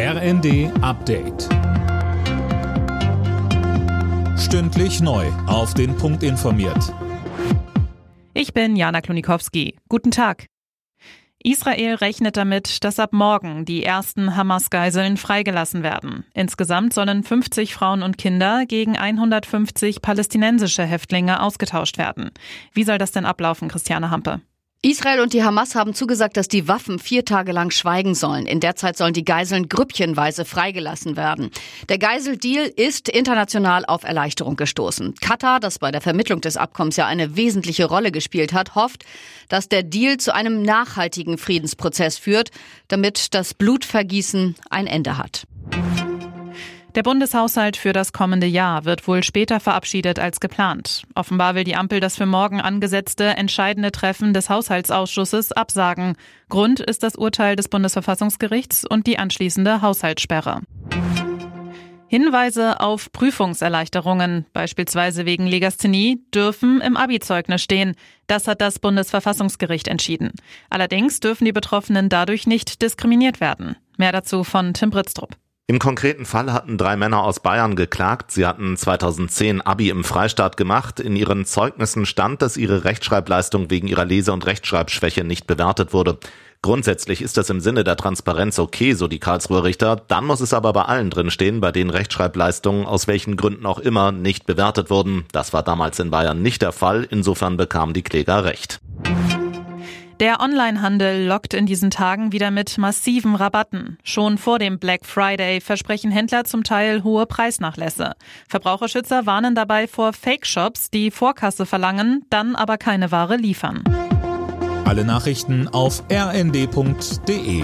RND Update. Stündlich neu. Auf den Punkt informiert. Ich bin Jana Klonikowski. Guten Tag. Israel rechnet damit, dass ab morgen die ersten Hamas-Geiseln freigelassen werden. Insgesamt sollen 50 Frauen und Kinder gegen 150 palästinensische Häftlinge ausgetauscht werden. Wie soll das denn ablaufen, Christiane Hampe? Israel und die Hamas haben zugesagt, dass die Waffen vier Tage lang schweigen sollen. In der Zeit sollen die Geiseln grüppchenweise freigelassen werden. Der Geiseldeal ist international auf Erleichterung gestoßen. Katar, das bei der Vermittlung des Abkommens ja eine wesentliche Rolle gespielt hat, hofft, dass der Deal zu einem nachhaltigen Friedensprozess führt, damit das Blutvergießen ein Ende hat. Der Bundeshaushalt für das kommende Jahr wird wohl später verabschiedet als geplant. Offenbar will die Ampel das für morgen angesetzte entscheidende Treffen des Haushaltsausschusses absagen. Grund ist das Urteil des Bundesverfassungsgerichts und die anschließende Haushaltssperre. Hinweise auf Prüfungserleichterungen, beispielsweise wegen Legasthenie, dürfen im Abi-Zeugnis stehen. Das hat das Bundesverfassungsgericht entschieden. Allerdings dürfen die Betroffenen dadurch nicht diskriminiert werden. Mehr dazu von Tim Britztrup. Im konkreten Fall hatten drei Männer aus Bayern geklagt. Sie hatten 2010 Abi im Freistaat gemacht. In ihren Zeugnissen stand, dass ihre Rechtschreibleistung wegen ihrer Lese- und Rechtschreibschwäche nicht bewertet wurde. Grundsätzlich ist das im Sinne der Transparenz okay, so die Karlsruher Richter. Dann muss es aber bei allen drinstehen, bei denen Rechtschreibleistungen aus welchen Gründen auch immer nicht bewertet wurden. Das war damals in Bayern nicht der Fall. Insofern bekamen die Kläger recht. Der Onlinehandel lockt in diesen Tagen wieder mit massiven Rabatten. Schon vor dem Black Friday versprechen Händler zum Teil hohe Preisnachlässe. Verbraucherschützer warnen dabei vor Fake-Shops, die Vorkasse verlangen, dann aber keine Ware liefern. Alle Nachrichten auf rnd.de